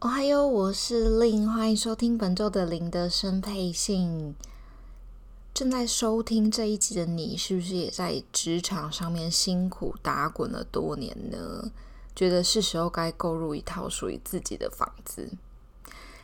哦嗨哟，我是令，欢迎收听本周的零的生配信。正在收听这一集的你，是不是也在职场上面辛苦打滚了多年呢？觉得是时候该购入一套属于自己的房子。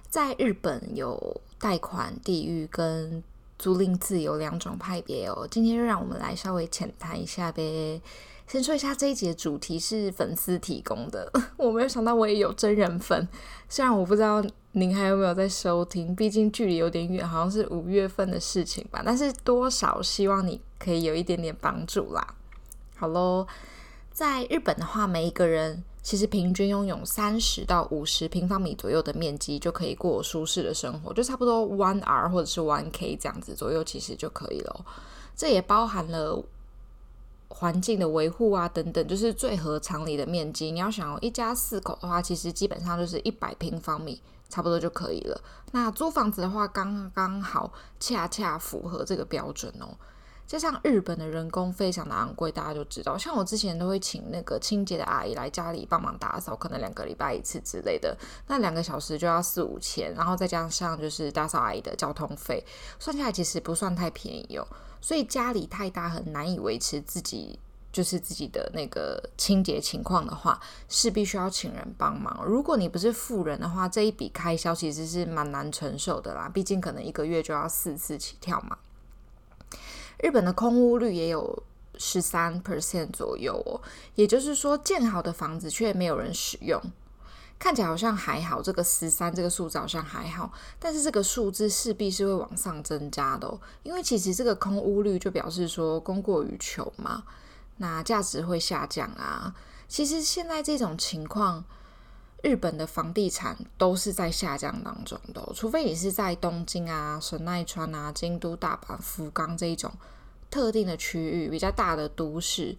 在日本有贷款地域跟租赁自由两种派别哦。今天就让我们来稍微浅谈一下呗。先说一下这一节主题是粉丝提供的，我没有想到我也有真人粉。虽然我不知道您还有没有在收听，毕竟距离有点远，好像是五月份的事情吧。但是多少希望你可以有一点点帮助啦。好喽，在日本的话，每一个人其实平均拥有三十到五十平方米左右的面积，就可以过舒适的生活，就差不多 one R 或者是 one K 这样子左右，其实就可以了。这也包含了。环境的维护啊，等等，就是最合常理的面积。你要想要一家四口的话，其实基本上就是一百平方米，差不多就可以了。那租房子的话，刚刚好，恰恰符合这个标准哦。加上日本的人工非常的昂贵，大家就知道，像我之前都会请那个清洁的阿姨来家里帮忙打扫，可能两个礼拜一次之类的，那两个小时就要四五千，然后再加上就是打扫阿姨的交通费，算下来其实不算太便宜哦。所以家里太大，很难以维持自己就是自己的那个清洁情况的话，是必须要请人帮忙。如果你不是富人的话，这一笔开销其实是蛮难承受的啦。毕竟可能一个月就要四次起跳嘛。日本的空屋率也有十三 percent 左右哦，也就是说，建好的房子却没有人使用。看起来好像还好，这个十三这个数字好像还好，但是这个数字势必是会往上增加的哦，因为其实这个空屋率就表示说供过于求嘛，那价值会下降啊。其实现在这种情况，日本的房地产都是在下降当中的，除非你是在东京啊、神奈川啊、京都、大阪、福冈这一种特定的区域比较大的都市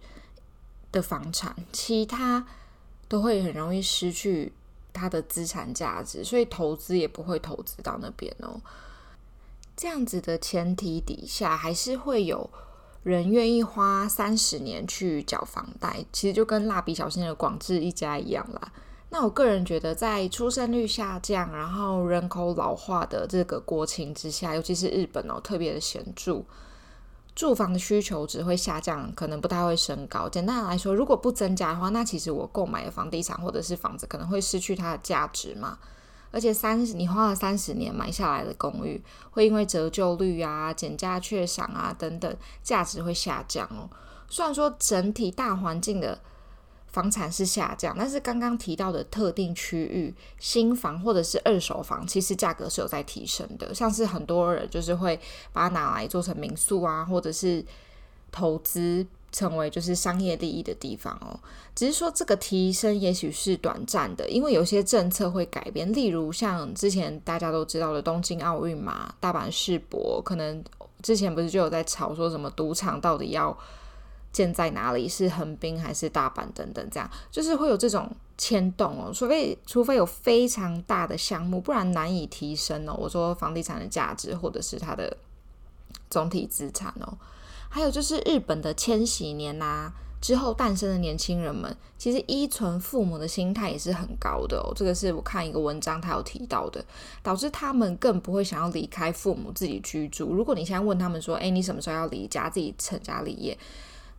的房产，其他都会很容易失去。它的资产价值，所以投资也不会投资到那边哦。这样子的前提底下，还是会有人愿意花三十年去缴房贷。其实就跟蜡笔小新的广志一家一样啦。那我个人觉得，在出生率下降，然后人口老化的这个国情之下，尤其是日本哦，特别的显著。住房的需求只会下降，可能不太会升高。简单来说，如果不增加的话，那其实我购买的房地产或者是房子可能会失去它的价值嘛。而且三十，你花了三十年买下来的公寓，会因为折旧率啊、减价确赏啊等等，价值会下降哦。虽然说整体大环境的。房产是下降，但是刚刚提到的特定区域新房或者是二手房，其实价格是有在提升的。像是很多人就是会把它拿来做成民宿啊，或者是投资成为就是商业利益的地方哦。只是说这个提升也许是短暂的，因为有些政策会改变。例如像之前大家都知道的东京奥运嘛，大阪世博，可能之前不是就有在吵说什么赌场到底要。建在哪里？是横滨还是大阪等等，这样就是会有这种牵动哦。除非除非有非常大的项目，不然难以提升哦。我说房地产的价值或者是它的总体资产哦。还有就是日本的千禧年呐、啊、之后诞生的年轻人们，其实依存父母的心态也是很高的哦。这个是我看一个文章他有提到的，导致他们更不会想要离开父母自己居住。如果你现在问他们说：“诶，你什么时候要离家自己成家立业？”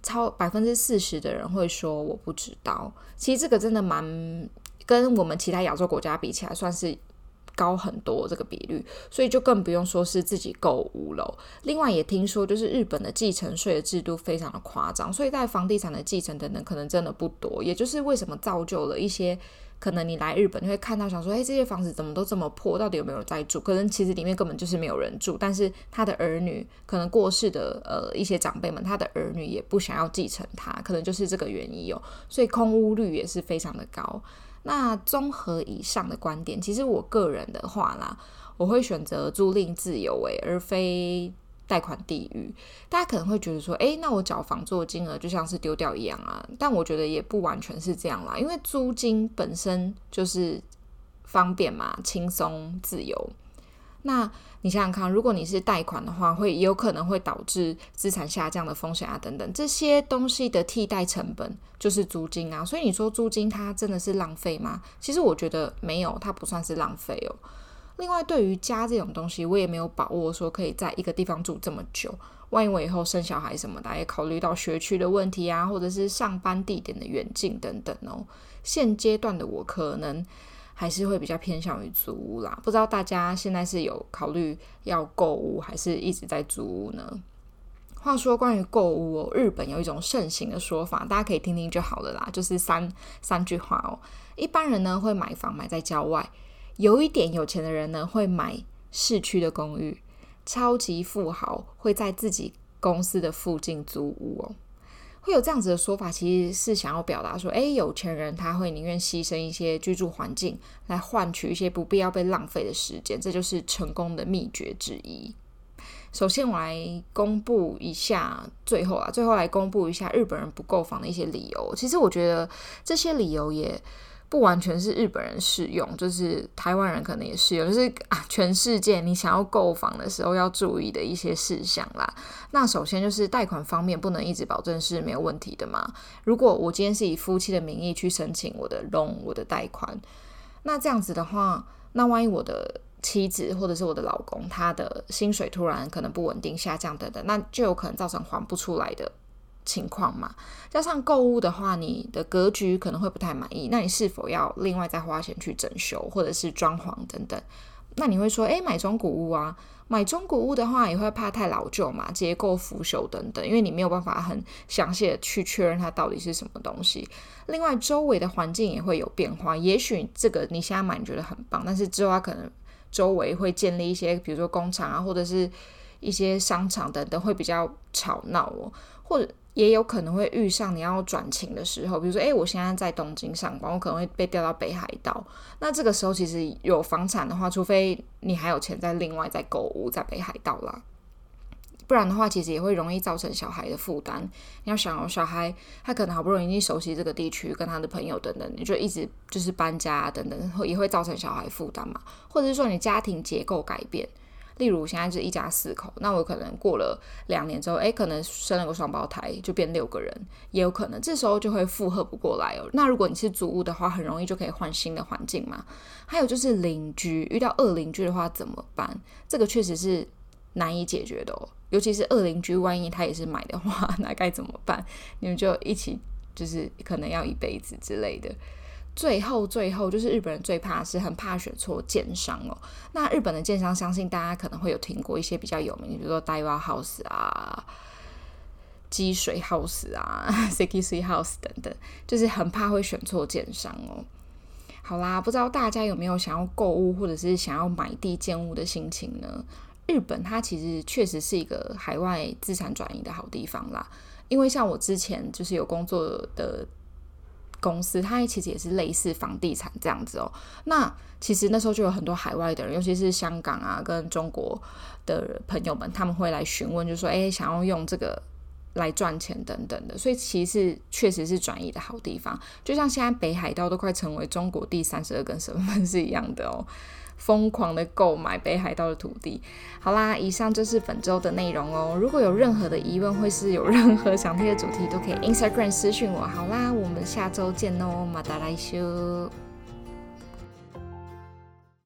超百分之四十的人会说我不知道，其实这个真的蛮跟我们其他亚洲国家比起来，算是高很多这个比率，所以就更不用说是自己购物了。另外也听说，就是日本的继承税的制度非常的夸张，所以在房地产的继承等等可能真的不多，也就是为什么造就了一些。可能你来日本，你会看到想说，哎，这些房子怎么都这么破？到底有没有人在住？可能其实里面根本就是没有人住，但是他的儿女可能过世的呃一些长辈们，他的儿女也不想要继承他，可能就是这个原因哦。所以空屋率也是非常的高。那综合以上的观点，其实我个人的话啦，我会选择租赁自由诶，而非贷款地狱。大家可能会觉得说，诶，那我缴房租的金额就像是丢掉一样啊。但我觉得也不完全是这样啦，因为租金本身就是方便嘛，轻松自由。那你想想看，如果你是贷款的话，会有可能会导致资产下降的风险啊，等等这些东西的替代成本就是租金啊。所以你说租金它真的是浪费吗？其实我觉得没有，它不算是浪费哦。另外，对于家这种东西，我也没有把握说可以在一个地方住这么久。万一我以后生小孩什么的，也考虑到学区的问题啊，或者是上班地点的远近等等哦。现阶段的我可能。还是会比较偏向于租屋啦，不知道大家现在是有考虑要购屋，还是一直在租屋呢？话说关于购屋哦，日本有一种盛行的说法，大家可以听听就好了啦，就是三三句话哦。一般人呢会买房买在郊外，有一点有钱的人呢会买市区的公寓，超级富豪会在自己公司的附近租屋哦。会有这样子的说法，其实是想要表达说，诶，有钱人他会宁愿牺牲一些居住环境，来换取一些不必要被浪费的时间，这就是成功的秘诀之一。首先，我来公布一下，最后啊，最后来公布一下日本人不购房的一些理由。其实我觉得这些理由也。不完全是日本人适用，就是台湾人可能也适用，就是啊，全世界你想要购房的时候要注意的一些事项啦。那首先就是贷款方面不能一直保证是没有问题的嘛。如果我今天是以夫妻的名义去申请我的 loan，我的贷款，那这样子的话，那万一我的妻子或者是我的老公他的薪水突然可能不稳定下降等等，那就有可能造成还不出来的。情况嘛，加上购物的话，你的格局可能会不太满意，那你是否要另外再花钱去整修或者是装潢等等？那你会说，诶，买中古屋啊，买中古屋的话也会怕太老旧嘛，结构腐朽等等，因为你没有办法很详细的去确认它到底是什么东西。另外，周围的环境也会有变化，也许这个你现在买你觉得很棒，但是之后它可能周围会建立一些，比如说工厂啊，或者是一些商场等等，会比较吵闹哦，或者。也有可能会遇上你要转勤的时候，比如说，诶，我现在在东京上班，我可能会被调到北海道。那这个时候，其实有房产的话，除非你还有钱再另外再购物在北海道啦，不然的话，其实也会容易造成小孩的负担。你要想哦，小孩他可能好不容易熟悉这个地区，跟他的朋友等等，你就一直就是搬家等等，也会造成小孩负担嘛。或者是说你家庭结构改变。例如现在是一家四口，那我可能过了两年之后，诶，可能生了个双胞胎，就变六个人，也有可能，这时候就会负荷不过来哦。那如果你是租屋的话，很容易就可以换新的环境嘛。还有就是邻居，遇到恶邻居的话怎么办？这个确实是难以解决的哦。尤其是恶邻居，万一他也是买的话，那该怎么办？你们就一起，就是可能要一辈子之类的。最后，最后就是日本人最怕是很怕选错建商哦。那日本的建商，相信大家可能会有听过一些比较有名，比如说 Daiwa House 啊、积水 House 啊、Sekisui House 等等，就是很怕会选错建商哦。好啦，不知道大家有没有想要购物或者是想要买地建物的心情呢？日本它其实确实是一个海外资产转移的好地方啦，因为像我之前就是有工作的。公司，它其实也是类似房地产这样子哦。那其实那时候就有很多海外的人，尤其是香港啊跟中国的朋友们，他们会来询问，就说：“哎，想要用这个来赚钱等等的。”所以其实确实是转移的好地方。就像现在北海道都快成为中国第三十二根省份是一样的哦。疯狂的购买北海道的土地。好啦，以上就是本周的内容哦。如果有任何的疑问，或是有任何想听的主题，都可以 Instagram 私讯我。好啦，我们下周见哦，また来修。